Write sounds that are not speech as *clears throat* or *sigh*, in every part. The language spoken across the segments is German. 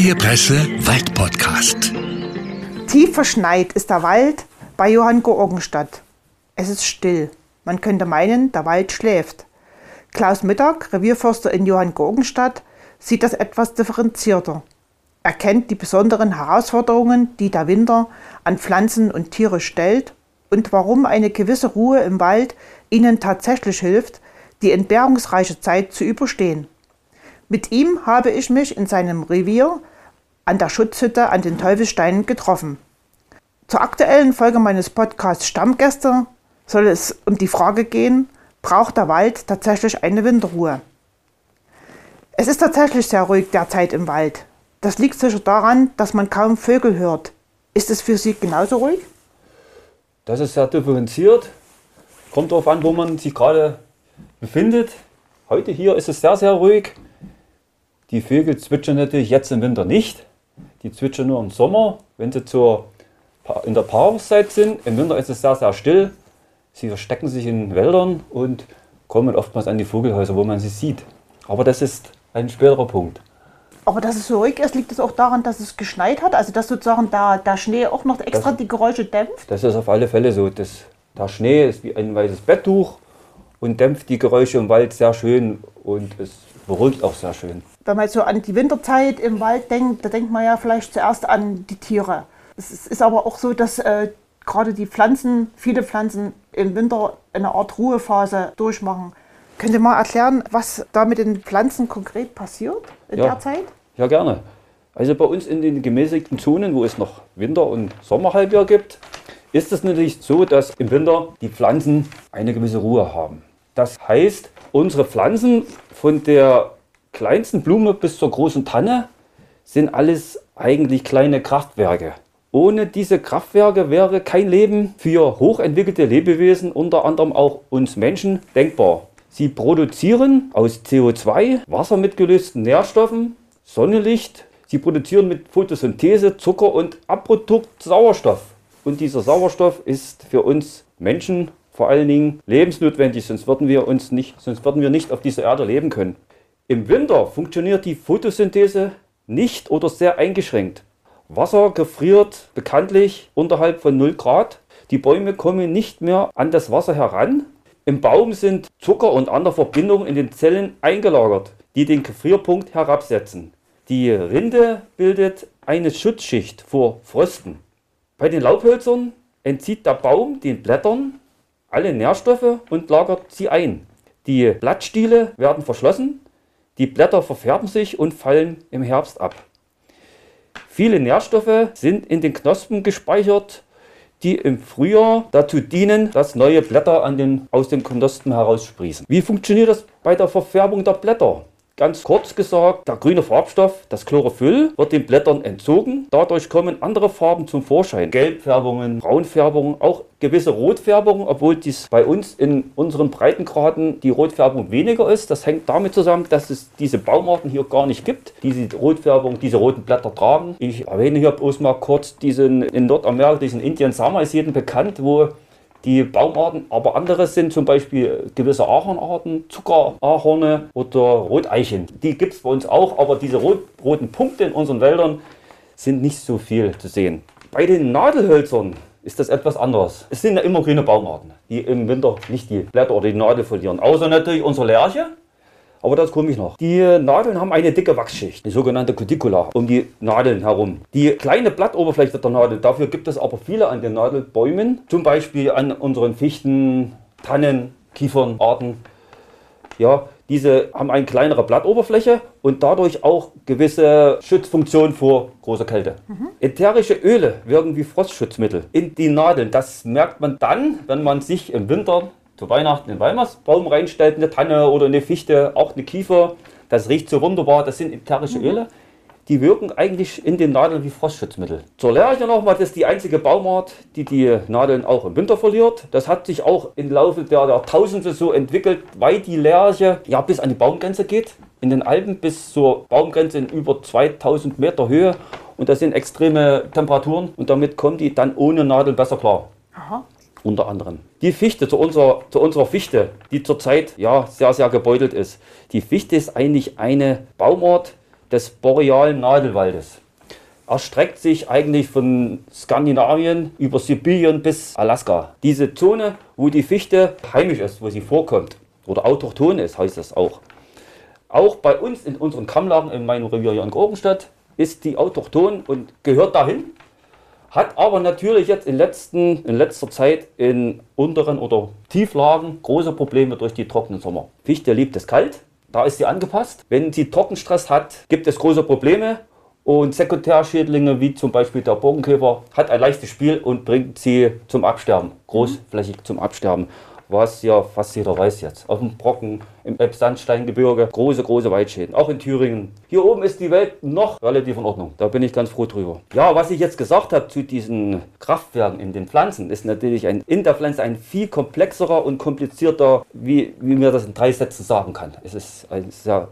Freie Presse Waldpodcast. Tief verschneit ist der Wald bei Johann Georgenstadt. Es ist still. Man könnte meinen, der Wald schläft. Klaus Mittag, Revierförster in Johann Georgenstadt, sieht das etwas differenzierter. Er kennt die besonderen Herausforderungen, die der Winter an Pflanzen und Tiere stellt und warum eine gewisse Ruhe im Wald ihnen tatsächlich hilft, die entbehrungsreiche Zeit zu überstehen. Mit ihm habe ich mich in seinem Revier an der Schutzhütte an den Teufelssteinen getroffen. Zur aktuellen Folge meines Podcasts Stammgäste soll es um die Frage gehen, braucht der Wald tatsächlich eine Winterruhe? Es ist tatsächlich sehr ruhig derzeit im Wald. Das liegt sicher daran, dass man kaum Vögel hört. Ist es für Sie genauso ruhig? Das ist sehr differenziert. Kommt darauf an, wo man sich gerade befindet. Heute hier ist es sehr, sehr ruhig. Die Vögel zwitschern natürlich jetzt im Winter nicht. Die zwitschern nur im Sommer, wenn sie zur, in der Paarungszeit sind. Im Winter ist es sehr, sehr still. Sie verstecken sich in Wäldern und kommen oftmals an die Vogelhäuser, wo man sie sieht. Aber das ist ein späterer Punkt. Aber dass es so ruhig ist, liegt es auch daran, dass es geschneit hat? Also dass sozusagen der, der Schnee auch noch extra das, die Geräusche dämpft? Das ist auf alle Fälle so. Das, der Schnee ist wie ein weißes Betttuch und dämpft die Geräusche im Wald sehr schön und es beruhigt auch sehr schön. Wenn man so an die Winterzeit im Wald denkt, da denkt man ja vielleicht zuerst an die Tiere. Es ist aber auch so, dass äh, gerade die Pflanzen, viele Pflanzen im Winter eine Art Ruhephase durchmachen. Könnt ihr mal erklären, was da mit den Pflanzen konkret passiert in ja. der Zeit? Ja, gerne. Also bei uns in den gemäßigten Zonen, wo es noch Winter- und Sommerhalbjahr gibt, ist es natürlich so, dass im Winter die Pflanzen eine gewisse Ruhe haben. Das heißt, unsere Pflanzen von der kleinsten Blume bis zur großen Tanne sind alles eigentlich kleine Kraftwerke. Ohne diese Kraftwerke wäre kein Leben für hochentwickelte Lebewesen, unter anderem auch uns Menschen, denkbar. Sie produzieren aus CO2, Wasser mit gelösten Nährstoffen, Sonnenlicht. Sie produzieren mit Photosynthese Zucker und Abprodukt Sauerstoff. Und dieser Sauerstoff ist für uns Menschen vor allen Dingen lebensnotwendig, sonst würden wir uns nicht, sonst würden wir nicht auf dieser Erde leben können. Im Winter funktioniert die Photosynthese nicht oder sehr eingeschränkt. Wasser gefriert bekanntlich unterhalb von 0 Grad. Die Bäume kommen nicht mehr an das Wasser heran. Im Baum sind Zucker und andere Verbindungen in den Zellen eingelagert, die den Gefrierpunkt herabsetzen. Die Rinde bildet eine Schutzschicht vor Frösten. Bei den Laubhölzern entzieht der Baum den Blättern alle Nährstoffe und lagert sie ein. Die Blattstiele werden verschlossen, die Blätter verfärben sich und fallen im Herbst ab. Viele Nährstoffe sind in den Knospen gespeichert, die im Frühjahr dazu dienen, dass neue Blätter den, aus den Knospen heraussprießen. Wie funktioniert das bei der Verfärbung der Blätter? Ganz kurz gesagt, der grüne Farbstoff, das Chlorophyll, wird den Blättern entzogen. Dadurch kommen andere Farben zum Vorschein. Gelbfärbungen, Braunfärbungen, auch gewisse Rotfärbungen, obwohl dies bei uns in unseren Breitengraden die Rotfärbung weniger ist. Das hängt damit zusammen, dass es diese Baumarten hier gar nicht gibt, die diese Rotfärbung, diese roten Blätter tragen. Ich erwähne hier bloß mal kurz diesen in Nordamerika, diesen Indian Summer ist jedem bekannt, wo die Baumarten, aber andere sind zum Beispiel gewisse Ahornarten, Zuckerahorne oder Roteichen. Die gibt es bei uns auch, aber diese rot, roten Punkte in unseren Wäldern sind nicht so viel zu sehen. Bei den Nadelhölzern ist das etwas anders. Es sind ja immer grüne Baumarten, die im Winter nicht die Blätter oder die Nadel verlieren. Außer natürlich unsere Lerche, aber das komme ich noch. Die Nadeln haben eine dicke Wachsschicht, die sogenannte Cuticula, um die Nadeln herum. Die kleine Blattoberfläche der Nadel, dafür gibt es aber viele an den Nadelbäumen, zum Beispiel an unseren Fichten, Tannen, Kiefernarten. Ja, diese haben eine kleinere Blattoberfläche und dadurch auch gewisse Schutzfunktion vor großer Kälte. Mhm. Ätherische Öle wirken wie Frostschutzmittel in die Nadeln. Das merkt man dann, wenn man sich im Winter zu Weihnachten einen Weihnachtsbaum reinstellt, eine Tanne oder eine Fichte, auch eine Kiefer. Das riecht so wunderbar. Das sind ätherische mhm. Öle. Die wirken eigentlich in den Nadeln wie Frostschutzmittel. Zur Lerche nochmal, das ist die einzige Baumart, die die Nadeln auch im Winter verliert. Das hat sich auch im Laufe der Jahrtausende so entwickelt, weil die Lerche ja bis an die Baumgrenze geht. In den Alpen bis zur Baumgrenze in über 2000 Meter Höhe. Und das sind extreme Temperaturen und damit kommen die dann ohne Nadel besser klar. Aha unter anderem. Die Fichte, zu unserer, zu unserer Fichte, die zurzeit ja sehr, sehr gebeutelt ist. Die Fichte ist eigentlich eine Baumart, des borealen Nadelwaldes. Erstreckt sich eigentlich von Skandinavien über Sibirien bis Alaska. Diese Zone, wo die Fichte heimisch ist, wo sie vorkommt oder autochthon ist, heißt das auch. Auch bei uns in unseren Kammlagen in meinem Revier hier in Gorgenstadt ist die autochthon und gehört dahin. Hat aber natürlich jetzt in, letzten, in letzter Zeit in unteren oder Tieflagen große Probleme durch die trockenen Sommer. Fichte liebt es kalt, da ist sie angepasst. Wenn sie Trockenstress hat, gibt es große Probleme. Und Sekundärschädlinge wie zum Beispiel der Borkenkäfer hat ein leichtes Spiel und bringt sie zum Absterben, großflächig zum Absterben was ja fast jeder weiß jetzt. Auf dem Brocken, im Elbsandsteingebirge, große, große Waldschäden. Auch in Thüringen. Hier oben ist die Welt noch relativ in Ordnung. Da bin ich ganz froh drüber. Ja, was ich jetzt gesagt habe zu diesen Kraftwerken in den Pflanzen, ist natürlich ein, in der Pflanze ein viel komplexerer und komplizierter, wie, wie mir das in drei Sätzen sagen kann. Es ist ein sehr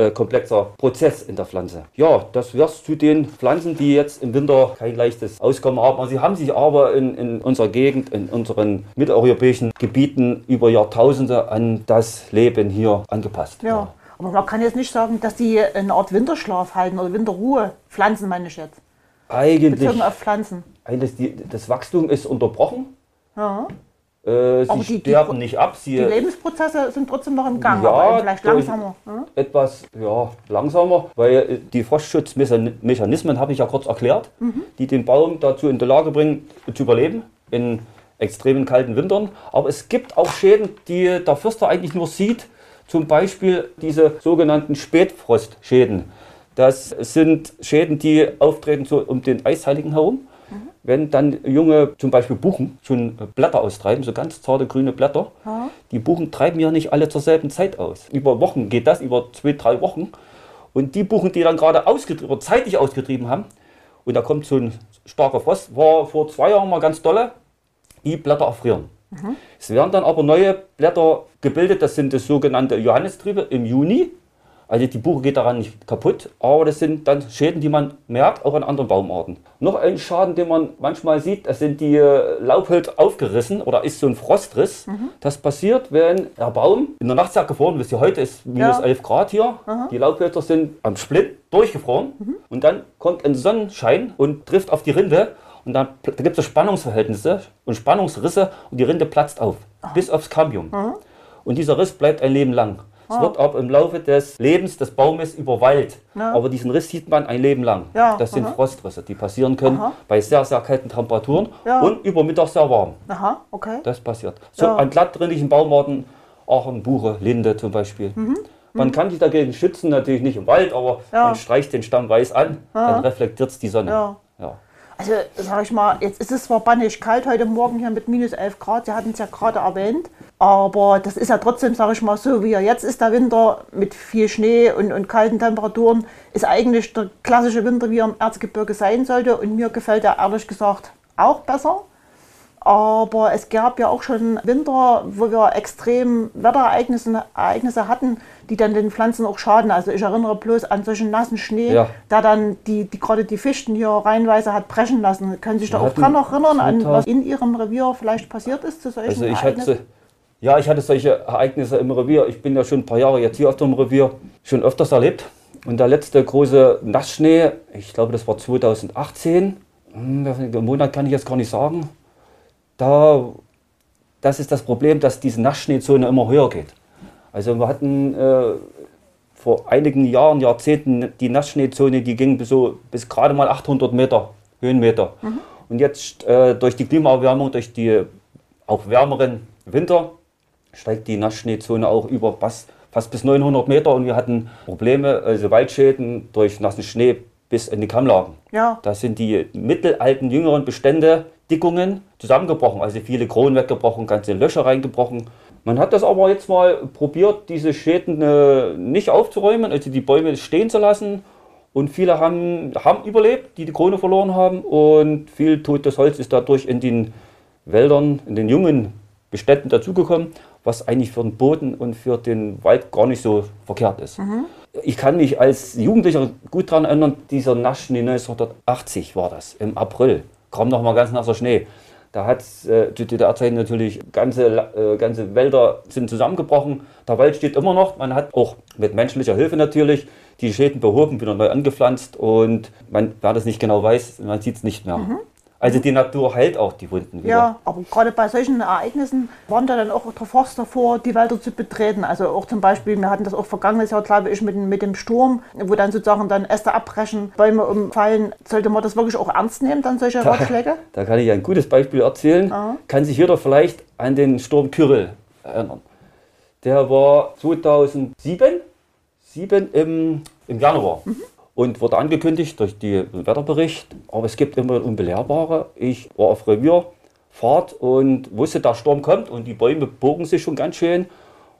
äh, komplexer Prozess in der Pflanze. Ja, das wär's zu den Pflanzen, die jetzt im Winter kein leichtes Auskommen haben. Sie haben sich aber in, in unserer Gegend, in unseren mitteleuropäischen Gebieten über Jahrtausende an das Leben hier angepasst. Ja. Aber man kann jetzt nicht sagen, dass die eine Art Winterschlaf halten oder Winterruhe. Pflanzen meine ich jetzt. Eigentlich, Bezogen auf Pflanzen. eigentlich die, das Wachstum ist unterbrochen. Ja. Äh, sie die- die- sterben nicht ab. Sie Die Lebensprozesse sind trotzdem noch im Gang, Ja, aber vielleicht langsamer. Ja? etwas ja, langsamer, weil äh, die Frostschutzmechanismen habe ich ja kurz erklärt, Mhm. die den Baum dazu in die Lage bringen, zu überleben in extremen kalten Wintern. Aber es gibt auch Schäden, die der Förster eigentlich nur sieht, zum Beispiel diese sogenannten Spätfrostschäden. Das sind Schäden, die auftreten so um den Eisheiligen herum. Wenn dann junge, zum Beispiel Buchen, schon Blätter austreiben, so ganz zarte grüne Blätter, die Buchen treiben ja nicht alle zur selben Zeit aus. Über Wochen geht das, über zwei, drei Wochen. Und die Buchen, die dann gerade ausgetrieben, zeitig ausgetrieben haben, und da kommt so ein starker Frost, war vor zwei Jahren mal ganz dolle, die Blätter erfrieren. Es werden dann aber neue Blätter gebildet, das sind das sogenannte Johannistriebe im Juni. Also die Buche geht daran nicht kaputt, aber das sind dann Schäden, die man merkt, auch an anderen Baumarten. Noch ein Schaden, den man manchmal sieht, das sind die äh, Laubhülse aufgerissen oder ist so ein Frostriss. Das passiert, wenn der Baum in der Nacht sehr gefroren ist. Heute ist minus Ja. 11 Grad hier. Die Laubhölzer sind am Split durchgefroren und dann kommt ein Sonnenschein und trifft auf die Rinde und dann da gibt es Spannungsverhältnisse und Spannungsrisse und die Rinde platzt auf, bis aufs Cambium. Und dieser Riss bleibt ein Leben lang. Es wird aber im Laufe des Lebens des Baumes überwallt. Ja. Aber diesen Riss sieht man ein Leben lang. Ja, Das sind aha. Frostrisse, die passieren können Aha. bei sehr, sehr kalten Temperaturen Ja. und über Mittag sehr warm. Aha, okay. Das passiert. So an glattrinnigen Baumarten, Aachen, Buche, Linde zum Beispiel. Man kann sich dagegen schützen, natürlich nicht im Wald, aber Mhm. Man streicht den Stamm weiß an, dann reflektiert es die Sonne. Ja. Also, sag ich mal, jetzt ist es zwar bannig kalt heute Morgen hier mit minus 11 Grad, Sie hatten es ja gerade erwähnt, aber das ist ja trotzdem, sag ich mal, so wie er jetzt ist, der Winter mit viel Schnee und, und kalten Temperaturen, ist eigentlich der klassische Winter, wie er im Erzgebirge sein sollte und mir gefällt er ehrlich gesagt auch besser. Aber es gab ja auch schon Winter, wo wir extrem Wetterereignisse Ereignisse hatten, die dann den Pflanzen auch schaden. Also ich erinnere bloß an solchen nassen Schnee, Ja. der dann die, die gerade die Fichten hier reihenweise hat brechen lassen. Können Sie sich da Wir auch hatten dran erinnern, an 2000 was in Ihrem Revier vielleicht passiert ist zu solchen Also ich Ereignissen? hatte, ja, ich hatte solche Ereignisse im Revier. Ich bin ja schon ein paar Jahre jetzt hier auf dem Revier, schon öfters erlebt. Und der letzte große Nassschnee, ich glaube, das war 2018, hm, welchen Monat kann ich jetzt gar nicht sagen. Da, das ist das Problem, dass diese Nassschneezone immer höher geht. Also wir hatten äh, vor einigen Jahren, Jahrzehnten die Nassschneezone, die ging bis, so, bis gerade mal 800 Meter Höhenmeter. Und jetzt äh, durch die Klimaerwärmung, durch die auch wärmeren Winter, steigt die Nassschneezone auch über fast, fast bis 900 Meter und wir hatten Probleme, also Waldschäden durch nassen Schnee bis in die Kammlagen. Ja. Da sind die mittelalten, jüngeren Bestände, Dickungen zusammengebrochen, also viele Kronen weggebrochen, ganze Löcher reingebrochen. Man hat das aber jetzt mal probiert, diese Schäden äh, nicht aufzuräumen, also die Bäume stehen zu lassen. Und viele haben, haben überlebt, die die Krone verloren haben. Und viel totes Holz ist dadurch in den Wäldern, in den jungen Beständen dazugekommen, was eigentlich für den Boden und für den Wald gar nicht so verkehrt ist. Ich kann mich als Jugendlicher gut daran erinnern, dieser Naschschnee 1980 war das, im April. Kam noch mal ganz nasser Schnee. Da hat äh, zu DDR-Zeiten natürlich ganze, äh, ganze Wälder sind zusammengebrochen. Der Wald steht immer noch. Man hat auch mit menschlicher Hilfe natürlich die Schäden behoben, wieder neu angepflanzt und man, wer das nicht genau weiß, man sieht es nicht mehr. Mhm. Also die Natur heilt auch die Wunden wieder. Ja, aber gerade bei solchen Ereignissen waren da dann auch der Forst davor, die Wälder zu betreten. Also auch zum Beispiel, wir hatten das auch vergangenes Jahr, glaube ich, mit, mit dem Sturm, wo dann sozusagen dann Äste abbrechen, Bäume umfallen. Sollte man das wirklich auch ernst nehmen, dann solche da, Ratschläge? *laughs* Da kann ich ein gutes Beispiel erzählen. Aha. Kann sich jeder vielleicht an den Sturm Kyrill erinnern. Der war 2007 7 im, im Januar. Mhm und wurde angekündigt durch den Wetterbericht. Aber es gibt immer Unbelehrbare. Ich war auf Revierfahrt und wusste, der Sturm kommt und die Bäume bogen sich schon ganz schön.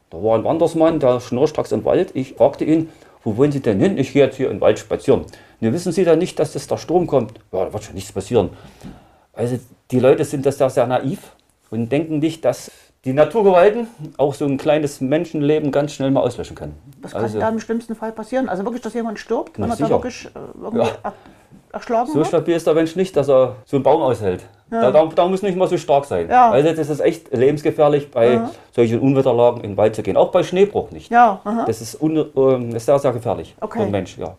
Da war ein Wandersmann, der schnurstracks im Wald. Ich fragte ihn, wo wollen Sie denn hin? Ich gehe jetzt hier im Wald spazieren. Nun wissen Sie dann nicht, dass das der Sturm kommt? Ja, da wird schon nichts passieren. Also die Leute sind das da sehr naiv und denken nicht, dass die Naturgewalten auch so ein kleines Menschenleben ganz schnell mal auslöschen können. Was kann also, da im schlimmsten Fall passieren? Also wirklich, dass jemand stirbt, wenn er da wirklich äh, ja. erschlagen So wird? stabil ist der Mensch nicht, dass er so einen Baum aushält. Ja. Da, da, muss nicht mal so stark sein. Ja. Also das ist echt lebensgefährlich, bei ja. solchen Unwetterlagen in den Wald zu gehen. Auch bei Schneebruch nicht. Ja, das ist, un, äh, ist sehr, sehr gefährlich okay. für den Mensch. Ja.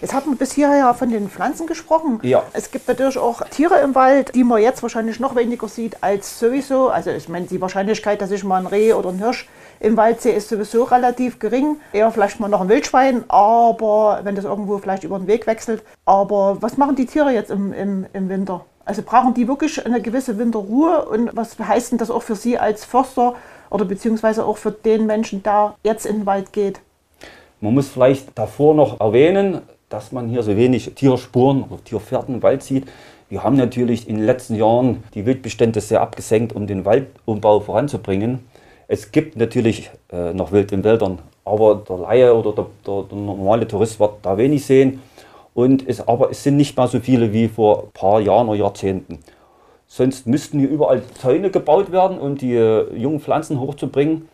Jetzt hat man bis hierher ja von den Pflanzen gesprochen. Ja. Es gibt natürlich auch Tiere im Wald, die man jetzt wahrscheinlich noch weniger sieht als sowieso. Also ich meine, die Wahrscheinlichkeit, dass ich mal ein Reh oder ein Hirsch im Wald sehe, ist sowieso relativ gering. Eher vielleicht mal noch ein Wildschwein, aber wenn das irgendwo vielleicht über den Weg wechselt. Aber was machen die Tiere jetzt im, im, im Winter? Also brauchen die wirklich eine gewisse Winterruhe? Und was heißt denn das auch für Sie als Förster oder beziehungsweise auch für den Menschen, der jetzt in den Wald geht? Man muss vielleicht davor noch erwähnen, dass man hier so wenig Tierspuren oder Tierfährten im Wald sieht. Wir haben natürlich in den letzten Jahren die Wildbestände sehr abgesenkt, um den Waldumbau voranzubringen. Es gibt natürlich äh, noch Wild in Wäldern, aber der Laie oder der, der, der, normale Tourist wird da wenig sehen. Und es, aber es sind nicht mehr so viele wie vor ein paar Jahren oder Jahrzehnten. Sonst müssten hier überall Zäune gebaut werden, um die äh, jungen Pflanzen hochzubringen.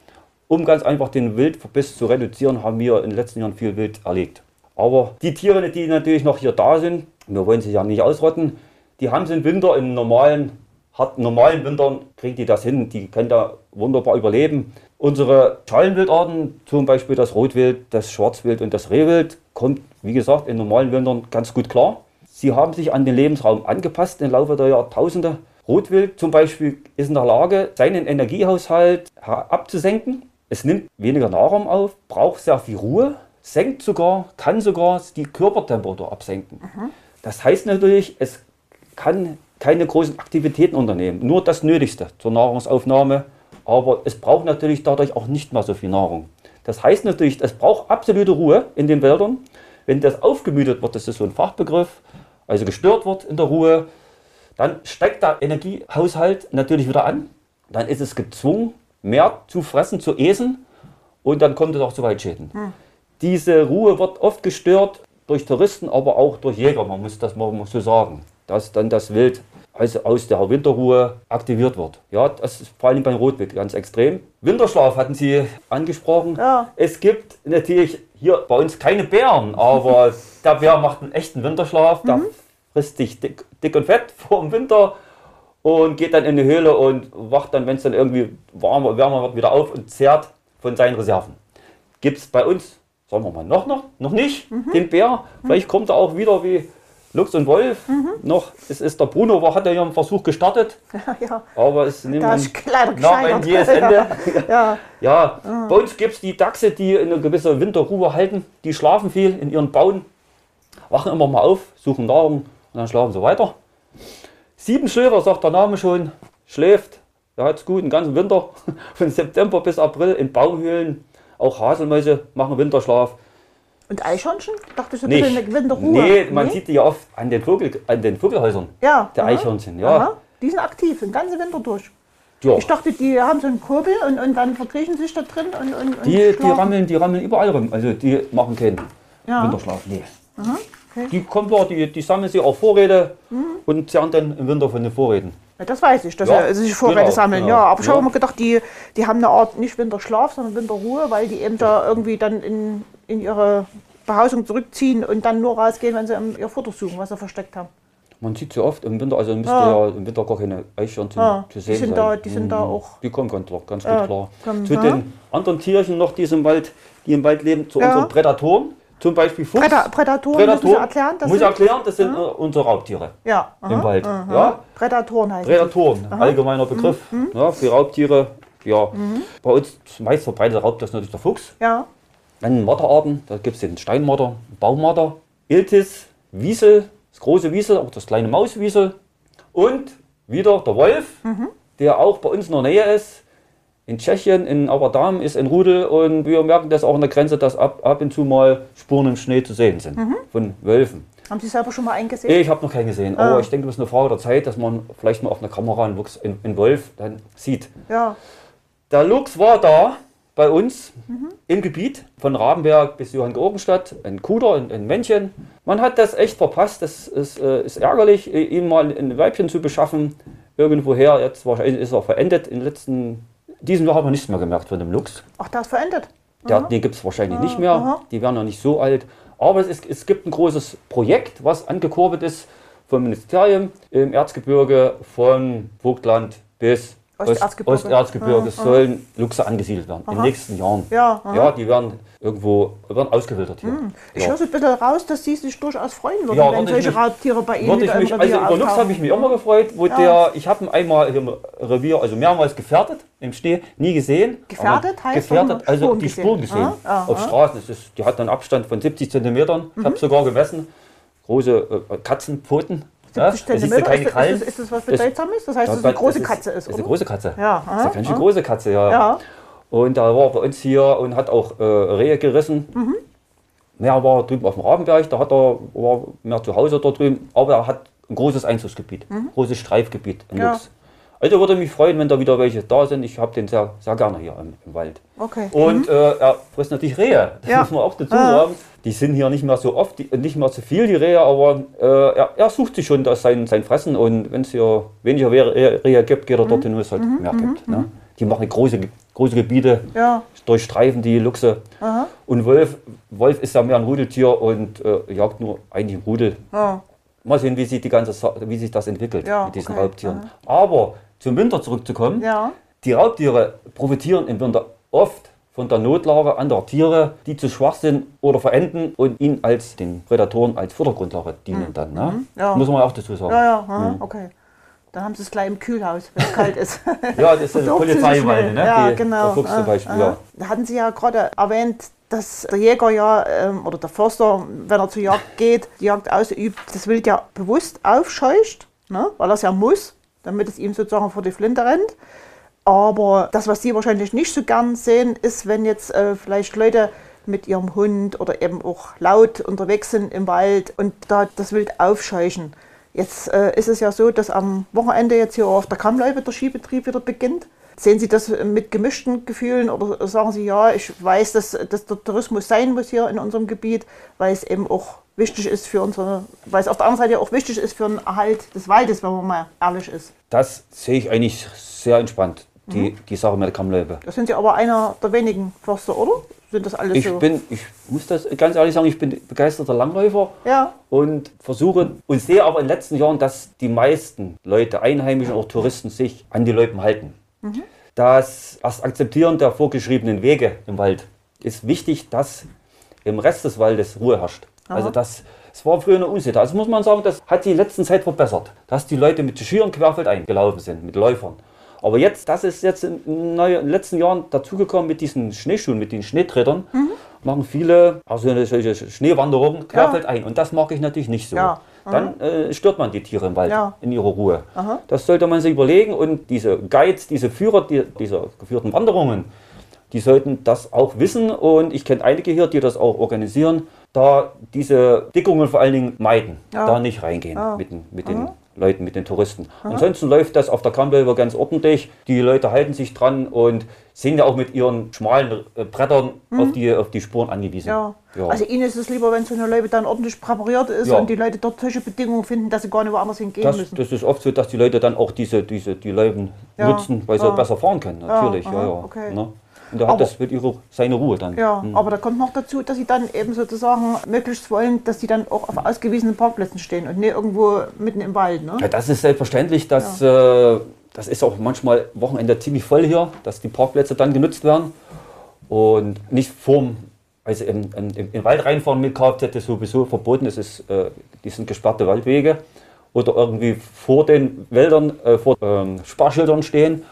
Um ganz einfach den Wildverbiss zu reduzieren, haben wir in den letzten Jahren viel Wild erlegt. Aber die Tiere, die natürlich noch hier da sind, wir wollen sie ja nicht ausrotten, die haben sie im Winter, im normalen, harten, normalen Wintern, kriegen die das hin, die können da wunderbar überleben. Unsere Schalenwildarten, zum Beispiel das Rotwild, das Schwarzwild und das Rehwild, kommt, wie gesagt, in normalen Wintern ganz gut klar. Sie haben sich an den Lebensraum angepasst im Laufe der Jahrtausende. Rotwild zum Beispiel ist in der Lage, seinen Energiehaushalt abzusenken es nimmt weniger Nahrung auf, braucht sehr viel Ruhe, senkt sogar, kann sogar die Körpertemperatur absenken. Mhm. Das heißt natürlich, es kann keine großen Aktivitäten unternehmen, nur das Nötigste zur Nahrungsaufnahme, aber es braucht natürlich dadurch auch nicht mehr so viel Nahrung. Das heißt natürlich, es braucht absolute Ruhe in den Wäldern. Wenn das aufgemüdet wird, das ist so ein Fachbegriff, also gestört wird in der Ruhe, dann steigt der Energiehaushalt natürlich wieder an. Dann ist es gezwungen, mehr zu fressen, zu essen und dann kommt es auch zu Waldschäden. Hm. Diese Ruhe wird oft gestört durch Touristen, aber auch durch Jäger, man muss das mal so sagen, dass dann das Wild also aus der Winterruhe aktiviert wird. Ja, das ist vor allem beim Rotwild ganz extrem. Winterschlaf hatten Sie angesprochen. Ja. Es gibt natürlich hier bei uns keine Bären, aber *laughs* der Bär macht einen echten Winterschlaf. Mhm. Der frisst sich dick, dick und fett *laughs* vor dem Winter und geht dann in die Höhle und wacht dann, wenn es dann irgendwie warmer, wärmer wird, wieder auf und zehrt von seinen Reserven. Gibt es bei uns, sagen wir mal, noch, noch, noch nicht mhm. den Bär. Mhm. Vielleicht kommt er auch wieder wie Lux und Wolf. Mhm. Noch, es ist der Bruno, war, hat ja einen Versuch gestartet. *laughs* Ja, ja. Aber es nimmt ein, nach ein jähes Ende. *laughs* ja. ja. ja. bei uns gibt es die Dachse, die eine gewisse Winterruhe halten. Die schlafen viel in ihren Bauen, wachen immer mal auf, suchen Nahrung und dann schlafen sie weiter. Siebenschläfer, sagt der Name schon, schläft. Er hat es gut den ganzen Winter, *laughs* von September bis April in Baumhöhlen. Auch Haselmäuse machen Winterschlaf. Und Eichhörnchen? Dachte ich, so ein bisschen eine Winterruhe. Nee, man nee? sieht die ja oft an den, Vogel, an den Vogelhäusern. Ja. Der aha, Eichhörnchen, ja. Aha. Die sind aktiv, den ganzen Winter durch. Ja. Ich dachte, die haben so einen Kurbel und, und dann verkriechen sich da drin und, und, die, die, rammeln, die rammeln überall rum. Also die machen keinen ja. Winterschlaf. Nee. Aha. Okay. Die kommt klar, die, die sammeln sich auch Vorräte mhm. und zehren dann im Winter von den Vorräten. Ja, das weiß ich, dass ja, sie sich Vorräte genau, sammeln. Genau. Ja, aber ich ja. habe immer gedacht, die, die haben eine Art nicht Winterschlaf, sondern Winterruhe, weil die eben da irgendwie dann in, in ihre Behausung zurückziehen und dann nur rausgehen, wenn sie ihr Futter suchen, was sie versteckt haben. Man sieht sie oft im Winter, also müsste Ja. ja, im Winter gar keine Eichhörnchen Ja, zu die sehen sind sein. da- die sind da Mhm. auch- Die kommen ganz, klar, ganz gut Ja, klar. kommen, zu den anderen Tierchen noch, die im Wald, die im Wald leben, zu unseren Prädatoren. Zum Beispiel Fuchs. Preda Prädatoren, müssen Sie erklären? Das muss erklären, das sind äh, unsere Raubtiere ja, aha, im Wald. aha. Ja? Prädatoren heißen Prädatoren, allgemeiner Begriff. Mhm. Ja, für Raubtiere. Ja. Bei uns meist verbreiteter Raubtier ist natürlich der Fuchs. Ja, Dann Marderarten, da gibt es den Steinmarder, Baummarder, Iltis, Wiesel, das große Wiesel, auch das kleine Mauswiesel und wieder der Wolf, der auch bei uns in der Nähe ist. In Tschechien, in Aberdam ist ein Rudel und wir merken das auch an der Grenze, dass ab, ab und zu mal Spuren im Schnee zu sehen sind von Wölfen. haben Sie selber schon mal eingesehen? Ich habe noch keinen gesehen, aber ich denke, das ist eine Frage der Zeit, dass man vielleicht mal auf einer Kamera einen, Wuchs- einen einen Wolf dann sieht. Ja, Der Luchs war da bei uns im Gebiet von Rabenberg bis Johanngeorgenstadt, ein Kuder, ein, ein Männchen. Man hat das echt verpasst. Das ist, äh, ist ärgerlich, ihm mal ein Weibchen zu beschaffen. Irgendwoher, jetzt wahrscheinlich ist er verendet. In letzten, diesem Jahr hat man nichts mehr gemerkt von dem Luchs. ach, das verändert. Der, die gibt es wahrscheinlich nicht mehr. aha. Die werden noch nicht so alt. Aber es, ist, es gibt ein großes Projekt, was angekurbelt ist vom Ministerium im Erzgebirge von Vogtland bis Osterzgebirge. Ost- Osterzgebirge. Es sollen Luchse angesiedelt werden in den nächsten Jahren. Ja, aha. ja, die werden irgendwo werden ausgewildert hier. Ich Ja. höre so ein bisschen raus, dass Sie sich durchaus freuen würden, Ja, wenn solche mich- Raubtiere bei Ihnen ich mich, also über Luchs habe ich mich immer gefreut, wo Ja. der, ich habe ihn einmal im Revier, also mehrmals gefährdet im Schnee, nie gesehen. Gefährdet heißt, Gefährdet, also Spuren die gesehen. Spuren gesehen. Ah, aha. auf Straßen. Ist, die hat einen Abstand von 70 Zentimetern. Ich habe sogar gemessen. Große äh, Katzenpfoten. 70 da siehst du Zentimeter, keine ist, das- Krallen. ist, das, ist das was Das- Bedeutsames? Das heißt, dass es eine große das Katze ist, ist. Ist eine große Katze. Ja, Das ist eine ganz schön große Katze, ja. Ja. Und da war er bei uns hier und hat auch äh, Rehe gerissen. Mhm. Mehr war drüben auf dem Rabenberg, da hat er, war mehr zu Hause dort drüben, aber er hat ein großes Einzugsgebiet, großes Streifgebiet, Mhm. Ja. Luchs. Also würde mich freuen, wenn da wieder welche da sind. Ich habe den sehr, sehr gerne hier im, im Wald. Okay. Und äh, er frisst natürlich Rehe. Das Ja. muss man auch dazu Ah. sagen. Die sind hier nicht mehr so oft, die, nicht mehr so viel, die Rehe, aber äh, er, er sucht sich schon das sein, sein Fressen. Und wenn es hier weniger Rehe, Rehe gibt, geht er dorthin, wo es halt mehr gibt. Ne? Die machen große, große Gebiete, Ja. durchstreifen die Luchse. Aha. Und Wolf, Wolf ist ja mehr ein Rudeltier und äh, jagt nur eigentlich im Rudel. Ja. Mal sehen, wie sich, die ganze, wie sich das entwickelt Ja, mit diesen okay. Raubtieren. Aber zum Winter zurückzukommen. Ja. Die Raubtiere profitieren im Winter oft von der Notlage anderer Tiere, die zu schwach sind oder verenden und ihnen als den Prädatoren als Futtergrundlage dienen dann. Ne? Mhm. Ja. Muss man auch dazu sagen. Ja, ja, aha, okay. Dann haben Sie es gleich im Kühlhaus, wenn es kalt ist. *laughs* Ja, das ist *laughs* eine schnell. ne? Ja, die, genau. Der Fuchs zum Beispiel, ja. Da hatten Sie ja gerade erwähnt, dass der Jäger ja ähm, oder der Förster, wenn er zur Jagd geht, die Jagd ausübt, das Wild ja bewusst aufscheucht, ne? weil er es ja muss, damit es ihm sozusagen vor die Flinte rennt. Aber das, was Sie wahrscheinlich nicht so gern sehen, ist, wenn jetzt äh, vielleicht Leute mit ihrem Hund oder eben auch laut unterwegs sind im Wald und da das Wild aufscheuchen. Jetzt äh, ist es ja so, dass am Wochenende jetzt hier auf der Kammleibe der Skibetrieb wieder beginnt. Sehen Sie das mit gemischten Gefühlen oder sagen Sie, ja, ich weiß, dass, dass der Tourismus sein muss hier in unserem Gebiet, weil es eben auch wichtig ist für unsere, weil es auf der anderen Seite auch wichtig ist für den Erhalt des Waldes, wenn man mal ehrlich ist. Das sehe ich eigentlich sehr entspannt, die, Mhm. die Sache mit der Kammlöwe. Da sind Sie aber einer der wenigen Förster, oder? Sind das alles Ich so? bin, ich muss das ganz ehrlich sagen, ich bin begeisterter Langläufer ja, und versuche und sehe aber in den letzten Jahren, dass die meisten Leute, Einheimischen und auch Touristen, sich an die Loipen halten. Das erst Akzeptieren der vorgeschriebenen Wege im Wald ist wichtig, dass im Rest des Waldes Ruhe herrscht. Also das, es war früher eine Unsitte. Also muss man sagen, das hat die letzten Zeit verbessert, dass die Leute mit Skiern querfeldein gelaufen sind, mit Läufern. Aber jetzt, das ist jetzt in, neu- in den letzten Jahren dazugekommen mit diesen Schneeschuhen, mit den Schneetrettern, machen viele also eine solche Schneewanderungen querfeldein. Und das mag ich natürlich nicht so. Ja. Dann äh, stört man die Tiere im Wald Ja. in ihrer Ruhe. Das sollte man sich überlegen und diese Guides, diese Führer die, dieser geführten Wanderungen, die sollten das auch wissen und ich kenne einige hier, die das auch organisieren, da diese Dickungen vor allen Dingen meiden, Ja. da nicht reingehen mit, den, mit den Leuten, mit den Touristen. Ansonsten läuft das auf der Kammbelver ganz ordentlich, die Leute halten sich dran und sind ja auch mit ihren schmalen äh, Brettern auf, die, auf die Spuren angewiesen. Mhm. ja. Ja. Also Ihnen ist es lieber, wenn so eine Loipe dann ordentlich präpariert ist Ja. und die Leute dort solche Bedingungen finden, dass sie gar nicht woanders hingehen Das, müssen. das ist oft so, dass die Leute dann auch diese, diese die Leuten Ja, nutzen, weil sie ja. besser fahren können. Natürlich, ja, ja. okay. Und da hat Aber- das wird ihre, seine Ruhe dann. Ja, Mhm. aber da kommt noch dazu, dass sie dann eben sozusagen möglichst wollen, dass sie dann auch auf ausgewiesenen Parkplätzen stehen und nicht irgendwo mitten im Wald. Ne? Ja, das ist selbstverständlich, dass äh, das ist auch manchmal Wochenende ziemlich voll hier, dass die Parkplätze dann genutzt werden und nicht vorm, also im, im, im im Wald reinfahren mit Kfz ist sowieso verboten, es ist, äh, die sind gesperrte Waldwege oder irgendwie vor den Wäldern, äh, vor ähm, Sparschildern stehen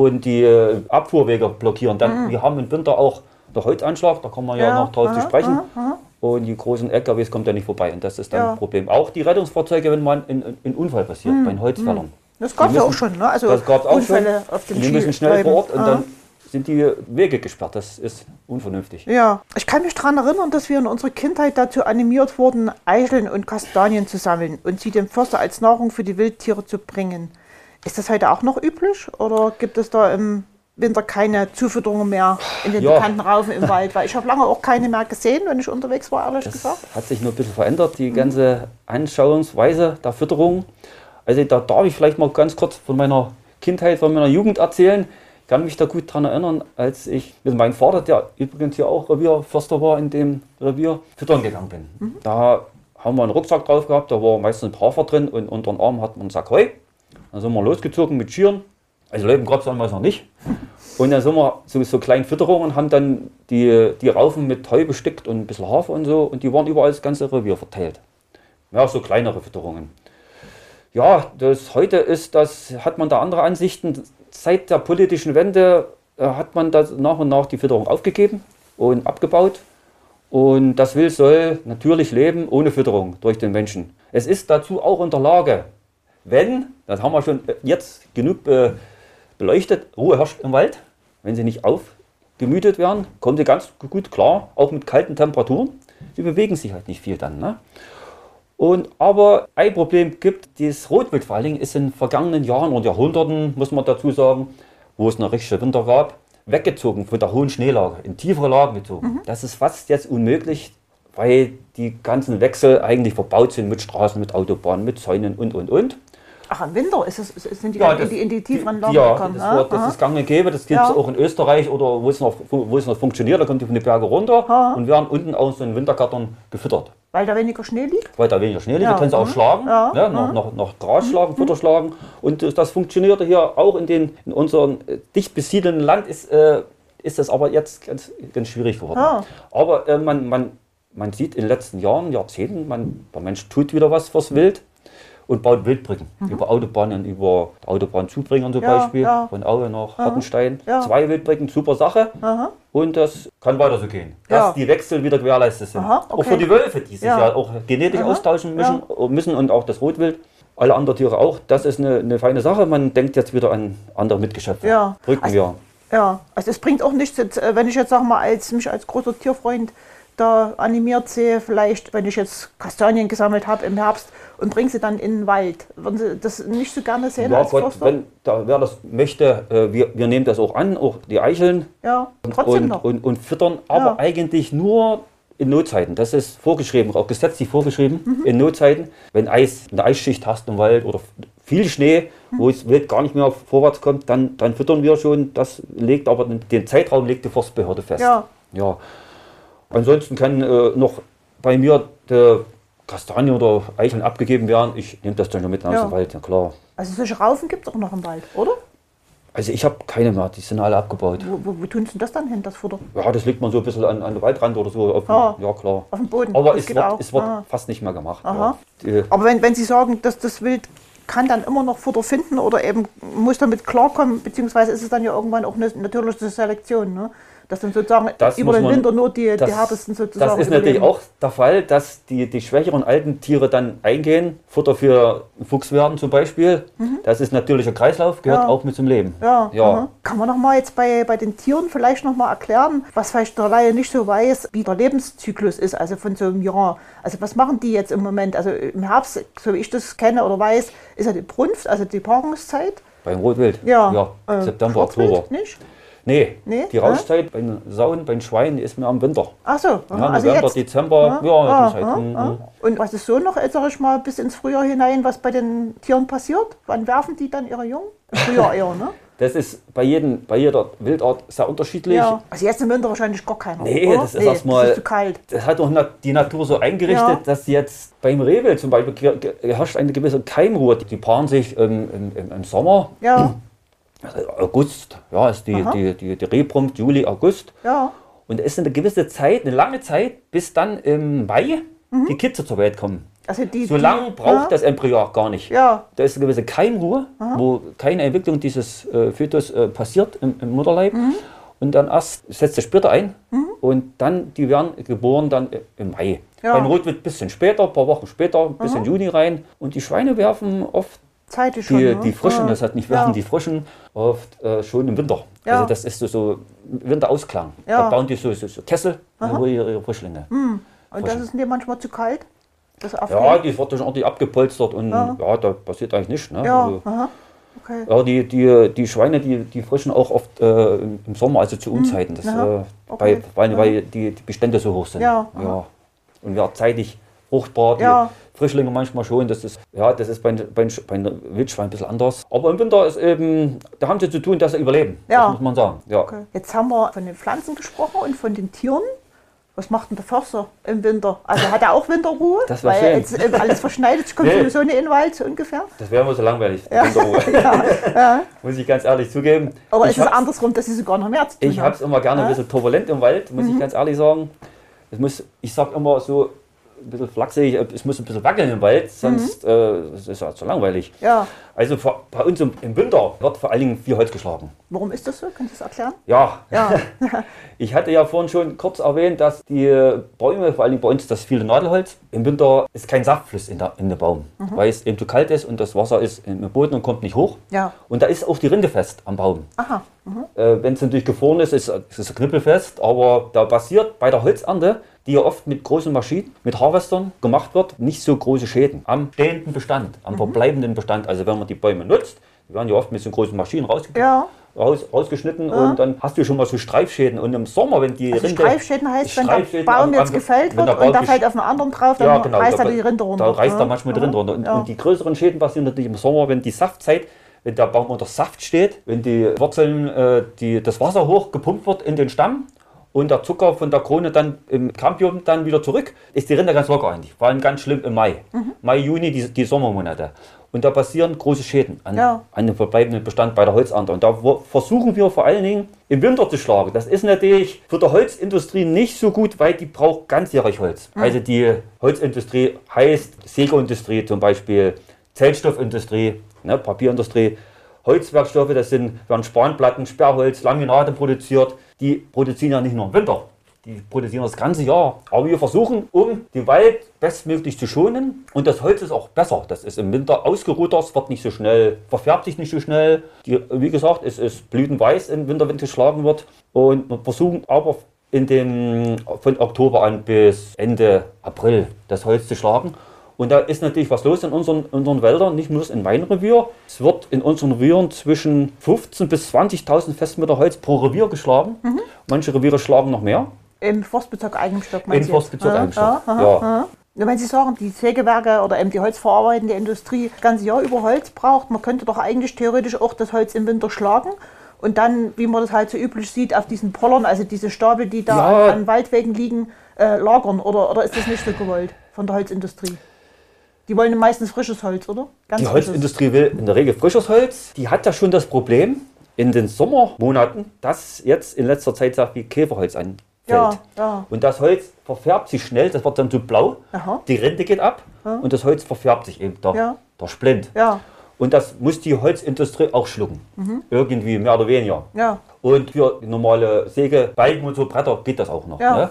und die äh, Abfuhrwege blockieren. Dann, wir haben im Winter auch der Holzanschlag, da kommen wir ja, Ja, noch drauf zu aha, sprechen. aha, aha. Und die großen LKWs kommen da nicht vorbei. Und das ist dann Ja. ein Problem. Auch die Rettungsfahrzeuge, wenn man in, Unfall passiert, bei den Holzfällern. Das gab es ja auch schon. Ne? Also das gab es auch schon. Unfälle auf den Die müssen schnell Skiläufen. vor Ort und dann sind die Wege gesperrt. Das ist unvernünftig. Ja, ich kann mich daran erinnern, dass wir in unserer Kindheit dazu animiert wurden, Eicheln und Kastanien zu sammeln und sie dem Förster als Nahrung für die Wildtiere zu bringen. Ist das heute auch noch üblich oder gibt es da im Winter keine Zufütterungen mehr in den Ja. bekannten Raufen im Wald? Weil ich habe lange auch keine mehr gesehen, wenn ich unterwegs war, ehrlich Das gesagt. hat sich nur ein bisschen verändert, die ganze Anschauungsweise der Fütterung. Also da darf ich vielleicht mal ganz kurz von meiner Kindheit, von meiner Jugend erzählen. Ich kann mich da gut daran erinnern, als ich mit meinem Vater, der übrigens hier auch Revierförster war, in dem Revier füttern gegangen bin. Da haben wir einen Rucksack drauf gehabt, da war meistens ein Hafer drin und unter den Arm hat man einen Sack Heu. Dann sind wir losgezogen mit Schieren. Also Leben gab es damals noch nicht. Und dann sind wir so, so kleinen Fütterungen haben dann die, die Raufen mit Heu bestickt und ein bisschen Hafer und so. Und die waren überall das ganze Revier verteilt. Ja, so kleinere Fütterungen. Ja, das heute ist das, hat man da andere Ansichten. Seit der politischen Wende äh, hat man das nach und nach die Fütterung aufgegeben und abgebaut. Und das Wild soll natürlich leben ohne Fütterung durch den Menschen. Es ist dazu auch in der Lage, wenn, das haben wir schon jetzt genug be beleuchtet, Ruhe herrscht im Wald, wenn sie nicht aufgemütet werden, kommen sie ganz gut klar, auch mit kalten Temperaturen. Sie bewegen sich halt nicht viel dann. Ne? Und aber ein Problem gibt, das Rotwild vor allen Dingen ist in vergangenen Jahren und Jahrhunderten, muss man dazu sagen, wo es noch richtige Winter gab, weggezogen von der hohen Schneelage, in tiefere Lagen gezogen. Das ist fast jetzt unmöglich, weil die ganzen Wechsel eigentlich verbaut sind mit Straßen, mit Autobahnen, mit Zäunen und und und. Ach, im Winter ist es, sind die dann in, die, in die tieferen Lagen ja, gekommen. das, ne? das Aha. ist gang und gäbe. Das gibt es Ja. auch in Österreich oder wo es, noch, wo es noch funktioniert. Da kommen die von den Bergen runter Aha. und werden unten aus so einem Wintergarten gefüttert. Weil da weniger Schnee liegt? Weil da weniger Schnee liegt, Ja, da können sie auch mhm. schlagen, Ja, ne, noch, noch, noch Gras schlagen, Futter schlagen. Und das, das funktionierte hier auch in, den, in unserem äh, dicht besiedelten Land, ist, äh, ist das aber jetzt ganz, ganz schwierig geworden. Ah. Aber äh, man, man, man sieht in den letzten Jahren, Jahrzehnten, man, der Mensch tut wieder was fürs Wild und baut Wildbrücken über Autobahnen, über Autobahnzubringern zum Mhm. Ja, Beispiel, ja. von Aue nach Hartenstein. Ja. Zwei Wildbrücken, super Sache. Aha. Und das kann weiter so gehen. Dass die Wechsel wieder gewährleistet sind. Aha, Auch okay. für die Wölfe, die sich Ja. auch genetisch Aha, austauschen müssen, müssen und auch das Rotwild. Alle anderen Tiere auch. Das ist eine, eine feine Sache. Man denkt jetzt wieder an andere Mitgeschöpfe. Ja. Brücken, Also- ja. Ja, also es bringt auch nichts, äh, wenn ich jetzt sag mal, als mich als großer Tierfreund da animiert sehe, vielleicht, wenn ich jetzt Kastanien gesammelt habe im Herbst und bringe sie dann in den Wald. Würden Sie das nicht so gerne sehen Ja, als Gott, Förster? wenn da, wer das möchte, äh, wir, wir nehmen das auch an, auch die Eicheln ja, trotzdem und, noch. und, und füttern, aber Ja. eigentlich nur in Notzeiten. Das ist vorgeschrieben, auch gesetzlich vorgeschrieben, Mhm. in Notzeiten. Wenn Eis, eine Eisschicht hast im Wald oder viel Schnee, Mhm. wo es Wild gar nicht mehr vorwärts kommt, dann, dann füttern wir schon. Das legt aber den, den Zeitraum legt die Forstbehörde fest. Ja. ja. Ansonsten kann äh, noch bei mir der Kastanien oder Eicheln abgegeben werden. Ich nehme das dann schon mit aus Ja. dem Wald, ja klar. also solche Raufen gibt es auch noch im Wald, oder? Also ich habe keine mehr, die sind alle abgebaut. Wo, wo, wo tun Sie das dann hin, das Futter? Ja, das legt man so ein bisschen an, an den Waldrand oder so. Auf, Ah. Ja, klar. Auf dem Boden? Aber Das es wird, es wird Ah. fast nicht mehr gemacht. Aha. Ja. Aber wenn, wenn Sie sagen, dass das Wild kann dann immer noch Futter finden oder eben muss damit klarkommen, beziehungsweise ist es dann ja irgendwann auch eine natürliche Selektion, ne? Dass dann sozusagen Das über den man- Winter nur die, das, die härtesten sozusagen das ist natürlich überleben. auch der Fall, dass die, die schwächeren alten Tiere dann eingehen. Futter für Fuchs werden zum Beispiel. Das ist natürlicher Kreislauf, gehört Mhm. Ja. auch mit zum Leben. Ja, ja. aha. Kann man noch mal jetzt bei, bei den Tieren vielleicht noch mal erklären, was vielleicht der Laie nicht so weiß, wie der Lebenszyklus ist, also von so einem Jahr. Also was machen die jetzt im Moment? Also im Herbst, so wie ich das kenne oder weiß, ist ja die Brunft, also die Paarungszeit. Beim Rotwild. Ja, äh, September, Oktober. nicht? Nee, Nee? die Rauszeit bei den Sauen, bei den Schweinen ist mehr im Winter. Ach so, aha, Ja, also November, jetzt. Dezember, ja, Ah, die Zeit. ah, Mhm, ah. Und was ist so noch, sag ich mal, bis ins Frühjahr hinein, was bei den Tieren passiert? Wann werfen die dann ihre Jungen? Im Frühjahr eher, ne? *laughs* Das ist bei, jedem, bei jeder Wildart sehr unterschiedlich. Ja. Also jetzt im Winter wahrscheinlich gar keiner. Nee, oder? das ist erstmal- Das ist zu kalt. Das hat doch die Natur so eingerichtet, Ja. dass jetzt beim Rehwild zum Beispiel herrscht eine gewisse Keimruhe. Die paaren sich im, im, im, Sommer, Ja, *clears throat* August, ja, ist die, Aha. die, die, die Rehbrunft, Juli, August. ja. Und es ist eine gewisse Zeit, eine lange Zeit, bis dann im Mai die Kitze zur Welt kommen. Also die, So die, lange braucht ja, das Embryo auch gar nicht. Ja, Da ist eine gewisse Keimruhe, wo keine Entwicklung dieses äh, Fötus äh, passiert im, im Mutterleib. Mhm. Und dann erst setzt der Splitter ein und dann, die werden geboren dann äh, im Mai. Ja. Beim Rotwild ein bisschen später, ein paar Wochen später, bis in Juni rein. Und die Schweine werfen oft zeitig schon. die, ne? die Frischen, ja. das hat nicht werfen, Ja. die Frischen oft äh, schon im Winter. Ja. Also das ist so, so Winterausklang. Da bauen die so, so, so Kessel, wo ihre, ihre Frischlinge. Und das Frischen. ist dir manchmal zu kalt? Das Ja, die wird schon ordentlich abgepolstert und Ja. da passiert eigentlich nichts. Ne? Ja, Also, aha. Okay. Ja, die, die, die Schweine, die, die frischen auch oft äh, im Sommer, also zu Unzeiten. Das, Mhm. Aha. äh, Okay. bei, weil, Ja. weil die, die Bestände so hoch sind. Ja, ja. Und wir zeitig fruchtbar, die Ja. Frischlinge manchmal schon. Das ist, ja, das ist bei, bei, bei einem Wildschwein ein bisschen anders. Aber im Winter ist eben, da haben sie zu tun, dass sie überleben. Ja. Das muss man sagen. Ja. okay. Jetzt haben wir von den Pflanzen gesprochen und von den Tieren. Was macht denn der Förster im Winter? Also hat er auch Winterruhe? Das wär Weil schön. jetzt äh, alles verschneidet, ich komme Nee. sowieso nicht in den Wald, so ungefähr. Das wäre mir so langweilig, die Winterruhe. *laughs* Muss ich ganz ehrlich zugeben. Aber ich es ist andersrum, dass sie sogar noch mehr zu tun Ich habe es immer gerne ein bisschen turbulent im Wald, muss Mhm. ich ganz ehrlich sagen. Es muss, ich sage immer so ein bisschen flachsig, es muss ein bisschen wackeln im Wald, sonst äh, es ist ja zu langweilig. Ja. Also vor- bei uns im, im Winter wird vor allen Dingen viel Holz geschlagen. Warum ist das so? Kannst du das erklären? Ja, Ja. *laughs* *laughs* ich hatte ja vorhin schon kurz erwähnt, dass die Bäume, vor allem bei uns das viele Nadelholz, im Winter ist kein Saftfluss in, der, in dem Baum, Mhm. weil es eben zu kalt ist und das Wasser ist im Boden und kommt nicht hoch. Ja. Und da ist auch die Rinde fest am Baum. Aha. Äh, Wenn es natürlich gefroren ist, ist ist es knüppelfest, aber da passiert bei der Holzernte, die ja oft mit großen Maschinen, mit Harvestern gemacht wird, nicht so große Schäden am stehenden Bestand, am verbleibenden Bestand. Also wenn man die Bäume nutzt, die werden ja oft mit so großen Maschinen rausge Ja. raus, rausgeschnitten und dann hast du schon mal so Streifschäden. Und im Sommer, wenn die Also Rinde... Streifschäden heißt, wenn der Streifschäden Baum jetzt gefällt wird und gesch- fällt auf einen anderen drauf, dann Ja, genau. reißt er da, die Rinde runter. Da reißt er Ja. manchmal die Rinde runter. Und, Ja. und die größeren Schäden passieren natürlich im Sommer, wenn die Saftzeit, wenn der Baum unter Saft steht, wenn die Wurzeln, äh, die, das Wasser hoch gepumpt wird in den Stamm und der Zucker von der Krone dann im Campium dann wieder zurück, ist die Rinde ganz locker eigentlich. Vor allem ganz schlimm im Mai. Mhm. Mai, Juni, die, die Sommermonate. Und da passieren große Schäden an, Ja. an dem verbleibenden Bestand bei der Holzernte. Und da versuchen wir vor allen Dingen im Winter zu schlagen. Das ist natürlich für die Holzindustrie nicht so gut, weil die braucht ganzjährig Holz. Also die Holzindustrie heißt Sägeindustrie zum Beispiel, Zellstoffindustrie, ne, Papierindustrie, Holzwerkstoffe, das sind, werden Spanplatten, Sperrholz, Laminate produziert. Die produzieren ja nicht nur im Winter, die produzieren das ganze Jahr. Aber wir versuchen, um den Wald bestmöglich zu schonen. Und das Holz ist auch besser. Das ist im Winter ausgeruht, es wird nicht so schnell, verfärbt sich nicht so schnell. Die, wie gesagt, es ist blütenweiß im Winter, wenn es geschlagen wird. Und wir versuchen aber in den, von Oktober an bis Ende April das Holz zu schlagen. Und da ist natürlich was los in unseren, unseren Wäldern, nicht nur in meinem Revier. Es wird in unseren Revieren zwischen 15.000 bis 20.000 Festmeter Holz pro Revier geschlagen. Manche Reviere schlagen noch mehr. Im Forstbezirk Eigenstock. Im meinst du jetzt? Forstbezirk Eigenstock, ja, ja. Ja, Wenn Sie sagen, die Sägewerke oder eben die holzverarbeitende Industrie das ganze Jahr über Holz braucht, man könnte doch eigentlich theoretisch auch das Holz im Winter schlagen und dann, wie man das halt so üblich sieht, auf diesen Pollern, also diese Stapel, die da Ja. an, an Waldwegen liegen, äh, lagern. Oder, oder ist das nicht so gewollt von der Holzindustrie? Die wollen meistens frisches Holz, oder? Ganz Die frisches. Holzindustrie will in der Regel frisches Holz. Die hat ja schon das Problem in den Sommermonaten, dass jetzt in letzter Zeit sehr viel Käferholz anfällt. Ja, ja. Und das Holz verfärbt sich schnell, das wird dann so blau, Aha. die Rinde geht ab und das Holz verfärbt sich eben, der, Ja. der Splint. Ja, Und das muss die Holzindustrie auch schlucken. Irgendwie mehr oder weniger. ja, Und für normale Säge, Balken und so Bretter geht das auch noch. ja. Ne?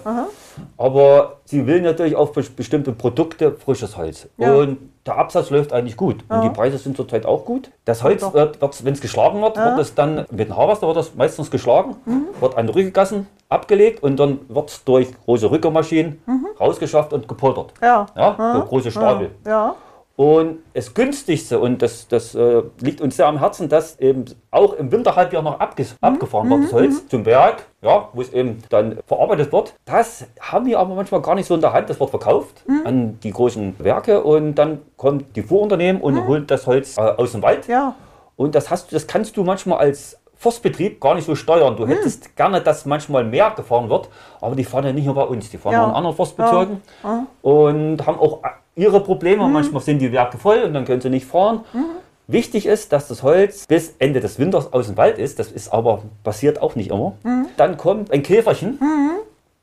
Aber sie will natürlich auf bes- bestimmte Produkte frisches Holz. Ja. Und der Absatz läuft eigentlich gut. Und die Preise sind zurzeit auch gut. Das Holz Doch. wird, wenn es geschlagen wird, wird es dann mit dem Harvester wird das meistens geschlagen, Mhm. wird an Rückgassen abgelegt und dann wird es durch große Rückermaschinen rausgeschafft und gepoltert. Mhm. Ja. Ja, so große Stapel. Ja, Und das günstigste, und das, das äh, liegt uns sehr am Herzen, dass eben auch im Winterhalbjahr noch abges abgefahren wird, das Holz zum Berg, ja, wo es eben dann verarbeitet wird. Das haben wir aber manchmal gar nicht so in der Hand. Das wird verkauft an die großen Werke und dann kommt die Fuhrunternehmen und holt das Holz äh, aus dem Wald ja. Und das, hast, das kannst du manchmal als Forstbetrieb gar nicht so steuern. Du hättest gerne, dass manchmal mehr gefahren wird, aber die fahren ja nicht nur bei uns, die fahren Ja. auch in anderen Forstbezirken und haben auch ihre Probleme. Mhm. Manchmal sind die Werke voll und dann können sie nicht fahren. Wichtig ist, dass das Holz bis Ende des Winters aus dem Wald ist. Das ist aber passiert auch nicht immer. Mhm. Dann kommt ein Käferchen.